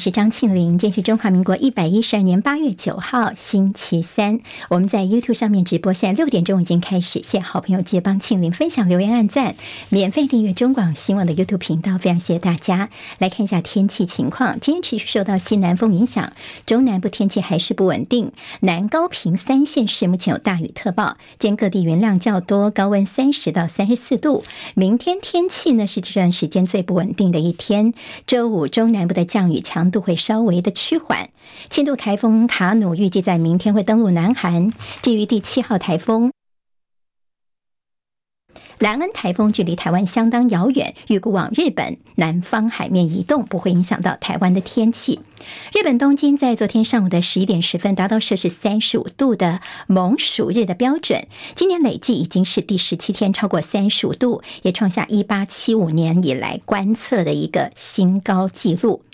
是张庆玲，今天是中华民国一百一十二年八月九号，星期三。我们在 YouTube 上面直播，现在六点钟已经开始。谢好朋友接帮庆玲分享、留言、按赞，免费订阅中广新闻的 YouTube 频道，非常谢谢大家。来看一下天气情况，今天持续受到西南风影响，中南部天气还是不稳定。南高屏三县市目前有大雨特报，今天各地云量较多，高温三十到三十四度。明天天气呢是这段时间最不稳定的一天。周五中南部的降雨强度会稍微的趋缓，轻度台风卡努预计在明天会登陆南韩。至于第七号台风兰恩台风，距离台湾相当遥远，预估往日本南方海面移动，不会影响到台湾的天气。日本东京在昨天上午的十一点十分达到摄氏三十五度的猛暑日的标准，今年累计已经是第十七天超过三十五度，也创下一八七五年以来观测的一个新高纪录。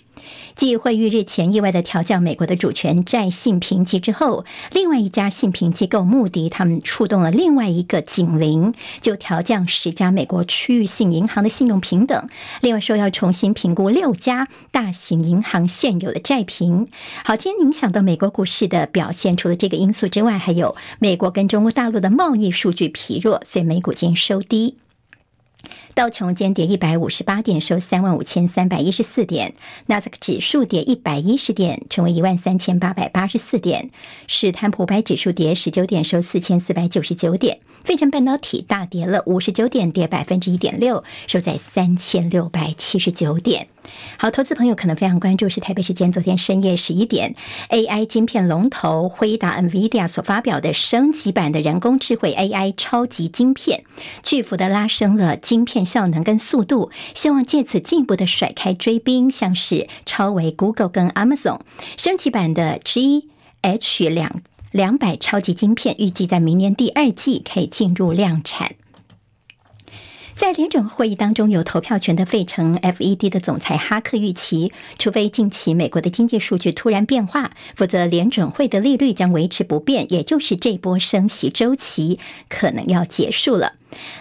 继惠誉日前意外的调降美国的主权债信评级之后，另外一家信评机构穆迪他们触动了另外一个警铃，就调降十家美国区域性银行的信用评等，另外说要重新评估六家大型银行现有的债评。好，今天影响到美国股市的表现，除了这个因素之外，还有美国跟中国大陆的贸易数据疲弱，所以美股今天收低。道琼间跌一百五十八点，收三万五千三百一十四点；纳斯克指数跌一百一十点，成为一万三千八百八十四点；史坦普百指数跌十九点，收四千四百九十九点；费城半导体大跌了五十九点，跌百分之一点六，收在三千六百七十九点。好，投资朋友可能非常关注是台北时间昨天深夜十一点，AI 晶片龙头辉达 NVIDIA 所发表的升级版的人工智慧 AI 超级晶片，巨幅的拉升了晶片效能跟速度，希望借此进一步的甩开追兵，像是超微 Google 跟 Amazon。升级版的 GH 两两百超级晶片预计在明年第二季可以进入量产。在联准会议当中有投票权的费城 FED 的总裁哈克预期，除非近期美国的经济数据突然变化，否则联准会的利率将维持不变，也就是这波升息周期可能要结束了。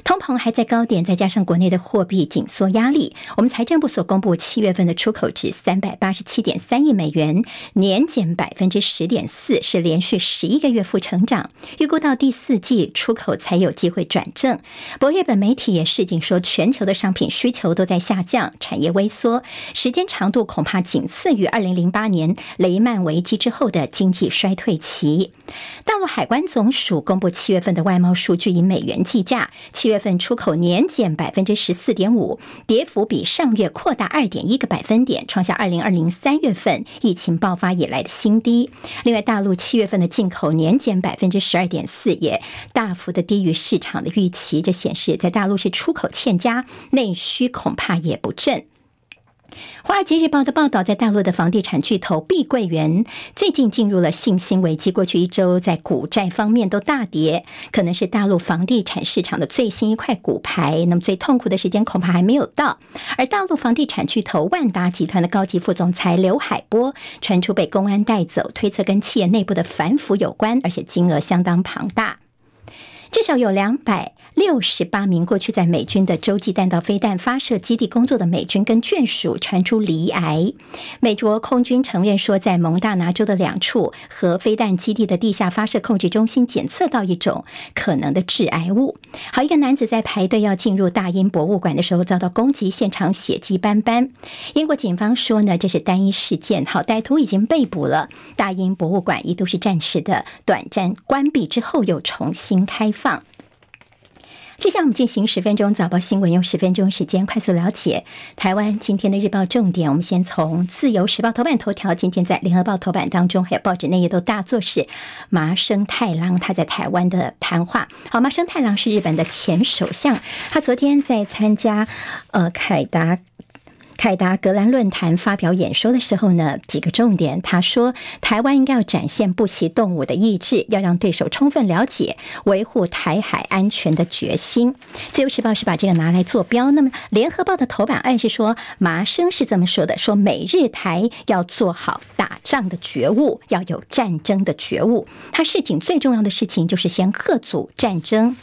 通膨还在高点，再加上国内的货币紧缩压力，我们财政部所公布七月份的出口值三百八十七点三亿美元，年减百分之十点四，是连续十一个月负成长。预估到第四季出口才有机会转正。不日本媒体也示警说，全球的商品需求都在下降，产业萎缩，时间长度恐怕仅次于二零零八年雷曼危机之后的经济衰退期。大陆海关总署公布七月份的外贸数据，以美元计价。七月份出口年减百分之十四点五，跌幅比上月扩大二点一个百分点，创下二零二零三月份疫情爆发以来的新低。另外，大陆七月份的进口年减百分之十二点四，也大幅的低于市场的预期。这显示在大陆是出口欠佳，内需恐怕也不振。《华尔街日报》的报道，在大陆的房地产巨头碧桂园最近进入了信心危机，过去一周在股债方面都大跌，可能是大陆房地产市场的最新一块骨牌。那么最痛苦的时间恐怕还没有到。而大陆房地产巨头万达集团的高级副总裁刘海波传出被公安带走，推测跟企业内部的反腐有关，而且金额相当庞大。至少有两百六十八名过去在美军的洲际弹道飞弹发射基地工作的美军跟眷属传出罹癌。美国空军承认说，在蒙大拿州的两处核飞弹基地的地下发射控制中心检测到一种可能的致癌物。好，一个男子在排队要进入大英博物馆的时候遭到攻击，现场血迹斑斑。英国警方说呢，这是单一事件。好，歹徒已经被捕了。大英博物馆一度是暂时的短暂关闭之后又重新开放。接下来我们进行十分钟早报新闻，用十分钟时间快速了解台湾今天的日报重点。我们先从自由时报头版头条，今天在联合报头版当中，还有报纸内页都大作是麻生太郎他在台湾的谈话。好，麻生太郎是日本的前首相，他昨天在参加呃凯达。凯达格兰论坛发表演说的时候呢，几个重点，他说台湾应该要展现不惜动武的意志，要让对手充分了解维护台海安全的决心。自由时报是把这个拿来做标，那么联合报的头版暗示说，麻生是这么说的：说美日台要做好打仗的觉悟，要有战争的觉悟。他事情最重要的事情就是先吓阻战争。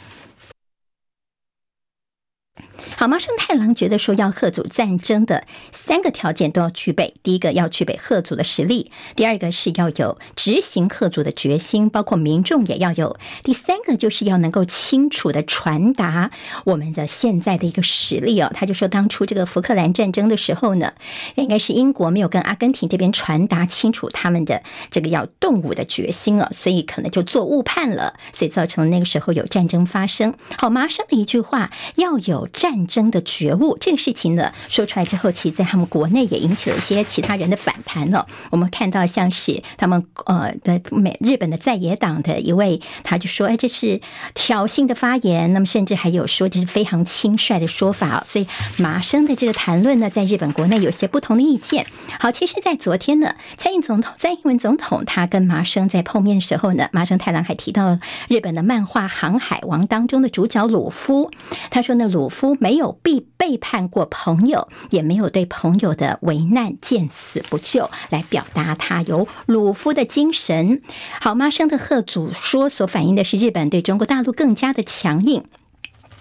好，麻生太郎觉得说要吓阻战争的三个条件都要具备：第一个要具备吓阻的实力；第二个是要有执行吓阻的决心，包括民众也要有；第三个就是要能够清楚地传达我们的现在的一个实力哦。他就说，当初这个福克兰战争的时候呢，应该是英国没有跟阿根廷这边传达清楚他们的这个要动武的决心哦，所以可能就做误判了，所以造成了那个时候有战争发生。好，麻生的一句话要有战争的觉悟，这个事情呢说出来之后，其实在他们国内也引起了一些其他人的反弹哦。我们看到像是他们呃的美日本的在野党的一位，他就说：“哎，这是挑衅的发言。”那么甚至还有说这是非常轻率的说法。所以麻生的这个谈论呢，在日本国内有些不同的意见。好，其实，在昨天呢，蔡英总统蔡英文总统他跟麻生在碰面的时候呢，麻生太郎还提到日本的漫画《航海王》当中的主角鲁夫，他说呢，鲁夫没有必背叛过朋友，也没有对朋友的危难见死不救，来表达他有鲁夫的精神。好，妈生的贺祖说所反映的是日本对中国大陆更加的强硬。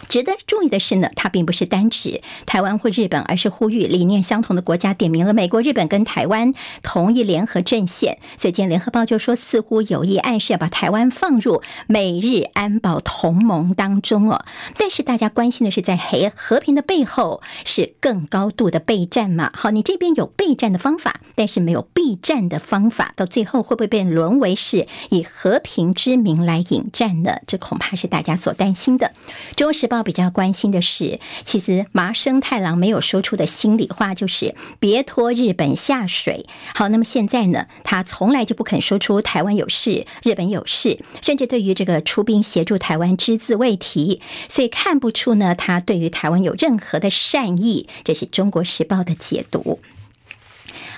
值得注意的是呢，它并不是单指台湾或日本，而是呼吁理念相同的国家，点名了美国、日本跟台湾同一联合阵线。所以今天联合报就说，似乎有意暗示要把台湾放入美日安保同盟当中哦。但是大家关心的是，在和和平的背后是更高度的备战嘛？好，你这边有备战的方法，但是没有避战的方法，到最后会不会变沦为是以和平之名来引战呢？这恐怕是大家所担心的。中时报。比较关心的是，其实麻生太郎没有说出的心里话，就是别拖日本下水。好，那么现在呢，他从来就不肯说出台湾有事，日本有事，甚至对于这个出兵协助台湾只字未提，所以看不出呢，他对于台湾有任何的善意。这是中国时报的解读。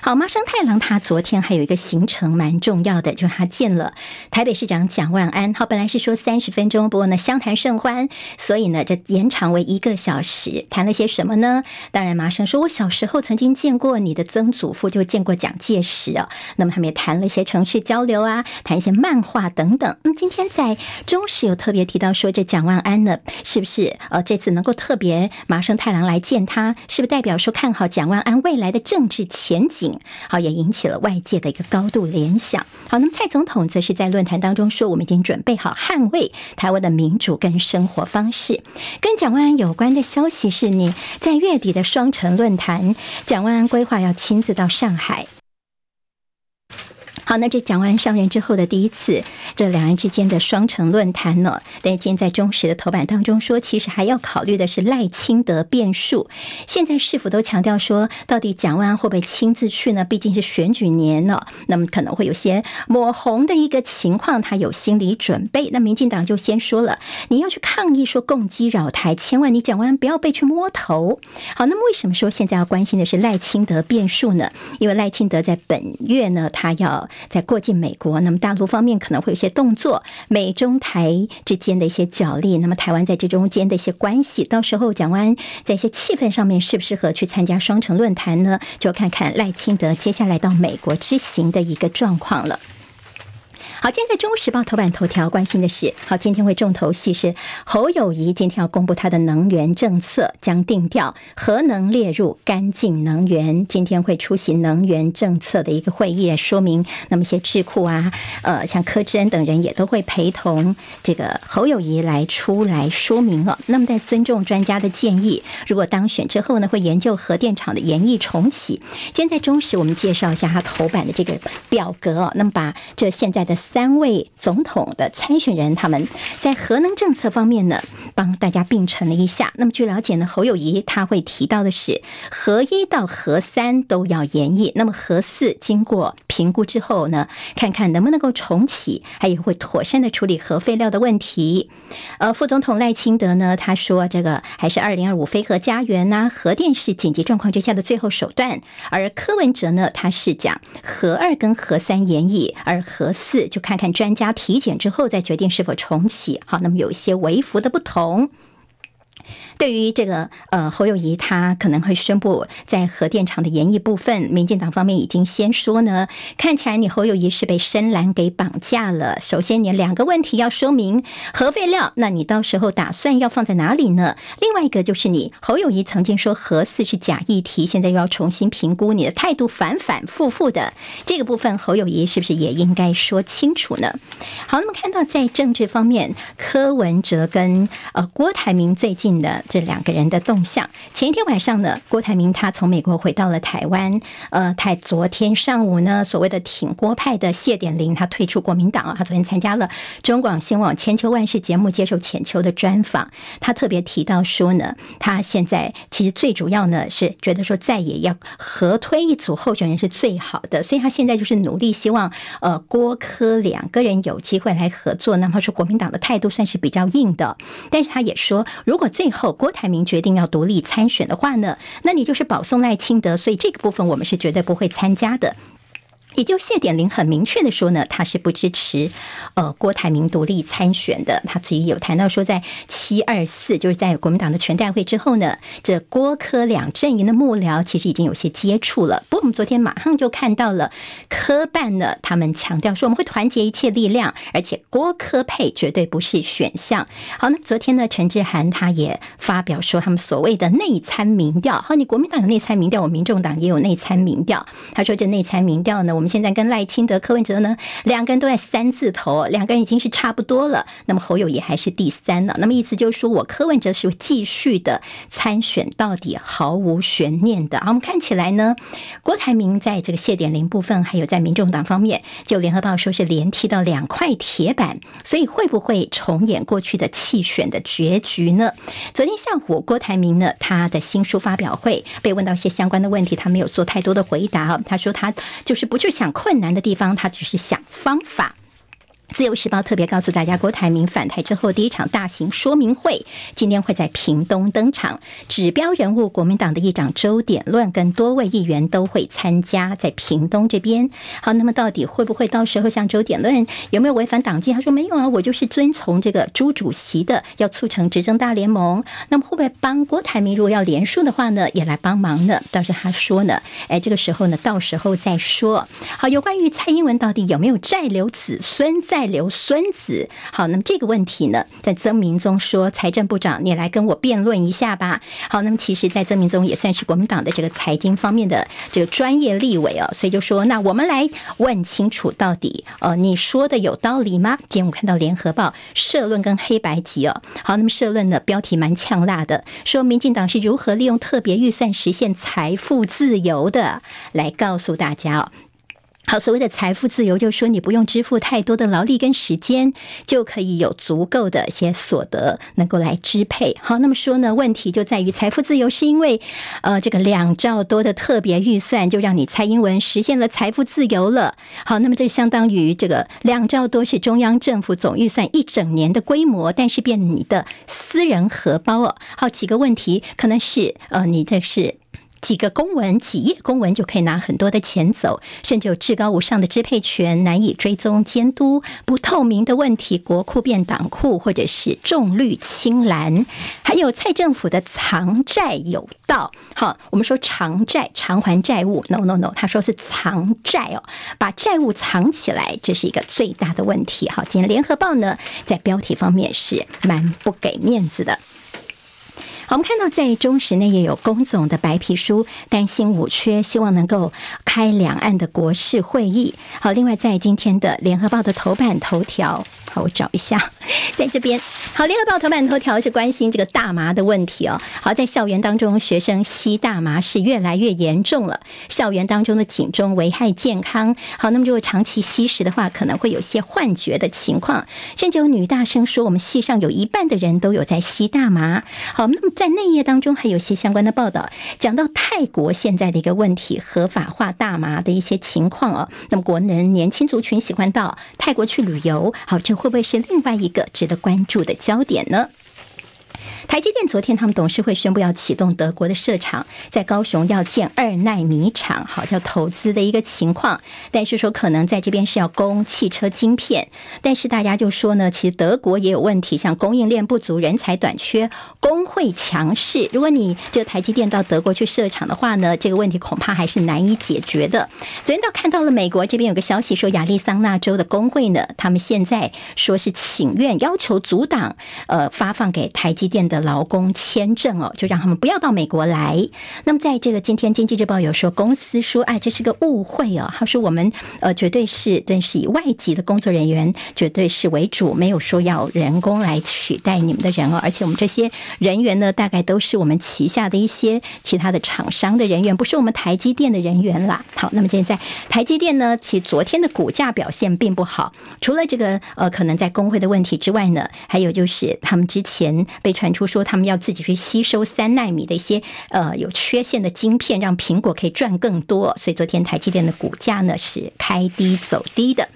好，麻生太郎他昨天还有一个行程蛮重要的，就是他见了台北市长蒋万安。好，本来是说三十分钟，不过呢相谈甚欢，所以呢这延长为一个小时。谈了些什么呢？当然，麻生说，我小时候曾经见过你的曾祖父，就见过蒋介石啊。那么他们也谈了一些城市交流啊，谈一些漫画等等。那么今天在中时有特别提到说，这蒋万安呢，是不是呃这次能够特别麻生太郎来见他，是不是代表说看好蒋万安未来的政治前景？好，也引起了外界的一个高度联想。好，那么蔡总统则是在论坛当中说：“我们已经准备好捍卫台湾的民主跟生活方式。”跟蒋万安有关的消息是，你在月底的双城论坛，蒋万安规划要亲自到上海。好，那这讲完上任之后的第一次，这两岸之间的双城论坛呢？但是今天在中时的头版当中说，其实还要考虑的是赖清德变数。现在是否都强调说，到底蒋万安会不会亲自去呢？毕竟是选举年呢，那么可能会有些抹红的一个情况，他有心理准备。那民进党就先说了，你要去抗议说共机扰台，千万你蒋万安不要被去摸头。好，那么为什么说现在要关心的是赖清德变数呢？因为赖清德在本月呢，他要在过境美国，那么大陆方面可能会有一些动作，美中台之间的一些角力，那么台湾在这中间的一些关系，到时候蒋万安在一些气氛上面适不适合去参加双城论坛呢？就看看赖清德接下来到美国之行的一个状况了。好，今天在《中时报》头版头条关心的是，好，今天会重头戏是侯友谊今天要公布他的能源政策，将定调核能列入干净能源。今天会出席能源政策的一个会议，说明那么一些智库啊，呃，像柯志恩等人也都会陪同这个侯友谊来出来说明了。那么在尊重专家的建议，如果当选之后呢，会研究核电厂的延役重启。今天在中时我们介绍一下他头版的这个表格哦，那么把这现在的。三位总统的参选人，他们在核能政策方面呢，帮大家并陈了一下。那么据了解呢，侯友谊他会提到的是，核一到核三都要延役，那么核四经过评估之后呢，看看能不能够重启，还有会妥善的处理核废料的问题。呃，副总统赖清德呢，他说这个还是二零二五非核家园呐、核电是紧急状况之下的最后手段。而柯文哲呢，他是讲核二跟核三延役，而核四。就看看专家体检之后再决定是否重启。好，那么有一些微幅的不同。对于这个呃侯友谊，他可能会宣布在核电厂的研议部分，民进党方面已经先说呢，看起来你侯友谊是被深蓝给绑架了。首先，你两个问题要说明核废料，那你到时候打算要放在哪里呢？另外一个就是你侯友谊曾经说核四是假议题，现在又要重新评估，你的态度反反复复的这个部分，侯友谊是不是也应该说清楚呢？好，那么看到在政治方面，柯文哲跟呃郭台铭最近的。这两个人的动向。前一天晚上呢，郭台铭他从美国回到了台湾。呃，他昨天上午呢，所谓的挺郭派的谢点玲，他退出国民党啊。他昨天参加了中广新网千秋万世节目，接受浅秋的专访。他特别提到说呢，他现在其实最主要呢是觉得说，再也要合推一组候选人是最好的，所以他现在就是努力希望呃郭柯两个人有机会来合作。那么说国民党的态度算是比较硬的，但是他也说，如果最后郭台铭决定要独立参选的话呢，那你就是保送赖清德，所以这个部分我们是绝对不会参加的。也就谢点玲很明确的说呢，他是不支持呃郭台铭独立参选的。他自己有谈到说，在七二四就是在国民党的全代会之后呢，这郭柯两阵营的幕僚其实已经有些接触了。不过我们昨天马上就看到了柯办呢，他们强调说我们会团结一切力量，而且郭柯配绝对不是选项。好，那昨天呢，陈志涵他也发表说他们所谓的内参民调。好，你国民党有内参民调，我民众党也有内参民调。他说这内参民调呢，我们。现在跟赖清德、柯文哲呢，两个人都在三字头，两个人已经是差不多了。那么侯友宜还是第三了。那么意思就是说我柯文哲是继续的参选到底，毫无悬念的。好，我们看起来呢，郭台铭在这个谢点玲部分，还有在民众党方面，就联合报说是连踢到两块铁板，所以会不会重演过去的弃选的结局呢？昨天下午，郭台铭呢，他的新书发表会被问到一些相关的问题，他没有做太多的回答。他说他就是不去。想困难的地方，他只是想方法。自由时报特别告诉大家，郭台铭返台之后第一场大型说明会，今天会在屏东登场。指标人物国民党的议长周点论跟多位议员都会参加，在屏东这边。好，那么到底会不会到时候像周点论有没有违反党纪？他说没有啊，我就是遵从这个朱主席的，要促成执政大联盟。那么会不会帮郭台铭？如果要连署的话呢，也来帮忙呢？倒是他说呢，哎，这个时候呢，到时候再说。好，有关于蔡英文到底有没有债留子孙在？留孙子，好，那么这个问题呢，在曾明宗说，财政部长，你来跟我辩论一下吧。好，那么其实，在曾明宗也算是国民党的这个财经方面的这个专业立委哦，所以就说，那我们来问清楚，到底呃，你说的有道理吗？今天我看到联合报社论跟黑白集哦，好，那么社论的标题蛮呛辣的，说民进党是如何利用特别预算实现财富自由的，来告诉大家哦。好，所谓的财富自由，就是说你不用支付太多的劳力跟时间，就可以有足够的一些所得能够来支配。好，那么说呢，问题就在于财富自由是因为，呃，这个两兆多的特别预算就让你蔡英文实现了财富自由了。好，那么这相当于这个两兆多是中央政府总预算一整年的规模，但是变你的私人荷包哦。好，几个问题可能是，呃，你这是。几个公文，几页公文就可以拿很多的钱走，甚至有至高无上的支配权，难以追踪监督，不透明的问题，国库变党库，或者是重绿轻蓝，还有蔡政府的藏债有道。好，我们说偿债偿还债务，no no no，他说是藏债哦，把债务藏起来，这是一个最大的问题。好，今天联合报呢，在标题方面是蛮不给面子的。我们看到在中时内也有龚总的白皮书，担心五缺，希望能够开两岸的国事会议。好，另外在今天的联合报的头版头条，我找一下，在这边。好，联合报头版头条是关心这个大麻的问题哦。好，在校园当中，学生吸大麻是越来越严重了，校园当中的警钟危害健康。好，那么如果长期吸食的话，可能会有些幻觉的情况，甚至有女大生说，我们系上有一半的人都有在吸大麻。好，那么。在内页当中还有些相关的报道，讲到泰国现在的一个问题，合法化大麻的一些情况哦。那么国人年轻族群喜欢到泰国去旅游，好，这会会不会是另外一个值得关注的焦点呢？台积电昨天他们董事会宣布要启动德国的设厂，在高雄要建二奈米厂，好叫投资的一个情况。但是说可能在这边是要供汽车晶片，但是大家就说呢，其实德国也有问题，像供应链不足、人才短缺、工会强势。如果你这个台积电到德国去设厂的话呢，这个问题恐怕还是难以解决的。昨天倒看到了美国这边有个消息说，亚利桑那州的工会呢，他们现在说是请愿要求阻挡，呃，发放给台积电的劳工签证哦，就让他们不要到美国来。那么在这个今天经济日报有说，公司说，哎，这是个误会哦。他说我们呃绝对是，但是以外籍的工作人员绝对是为主，没有说要人工来取代你们的人哦。而且我们这些人员呢，大概都是我们旗下的一些其他的厂商的人员，不是我们台积电的人员啦。好，那么现在台积电呢，其昨天的股价表现并不好，除了这个呃可能在工会的问题之外呢，还有就是他们之前被传出说他们要自己去吸收三纳米的一些呃有缺陷的晶片，让苹果可以赚更多，所以昨天台积电的股价呢是开低走低的。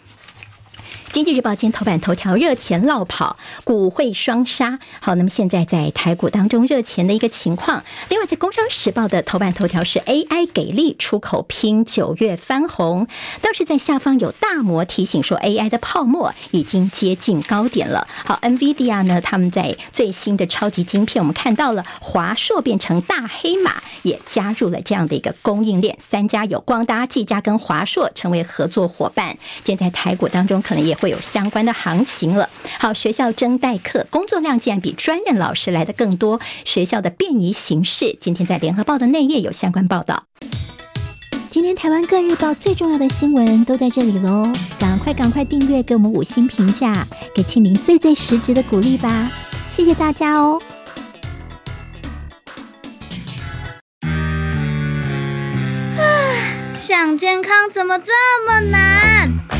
经济日报今天头版头条，热钱落跑，股汇双杀。好，那么现在在台股当中热钱的一个情况。另外，在工商时报的头版头条是 AI 给力，出口拼九月翻红。倒是在下方有大摩提醒说，AI 的泡沫已经接近高点了。好，NVIDIA 呢，他们在最新的超级晶片，我们看到了华硕变成大黑马，也加入了这样的一个供应链，三家有光达、技嘉跟华硕成为合作伙伴。现在台股当中可能也。会有相关的行情了。好，学校征代课，工作量竟然比专任老师来的更多。学校的便宜形式，今天在联合报的内页有相关报道。今天台湾各日报最重要的新闻都在这里喽！赶快赶快订阅，给我们五星评价，给庆铃最最实质的鼓励吧！谢谢大家哦。啊，想健康怎么这么难？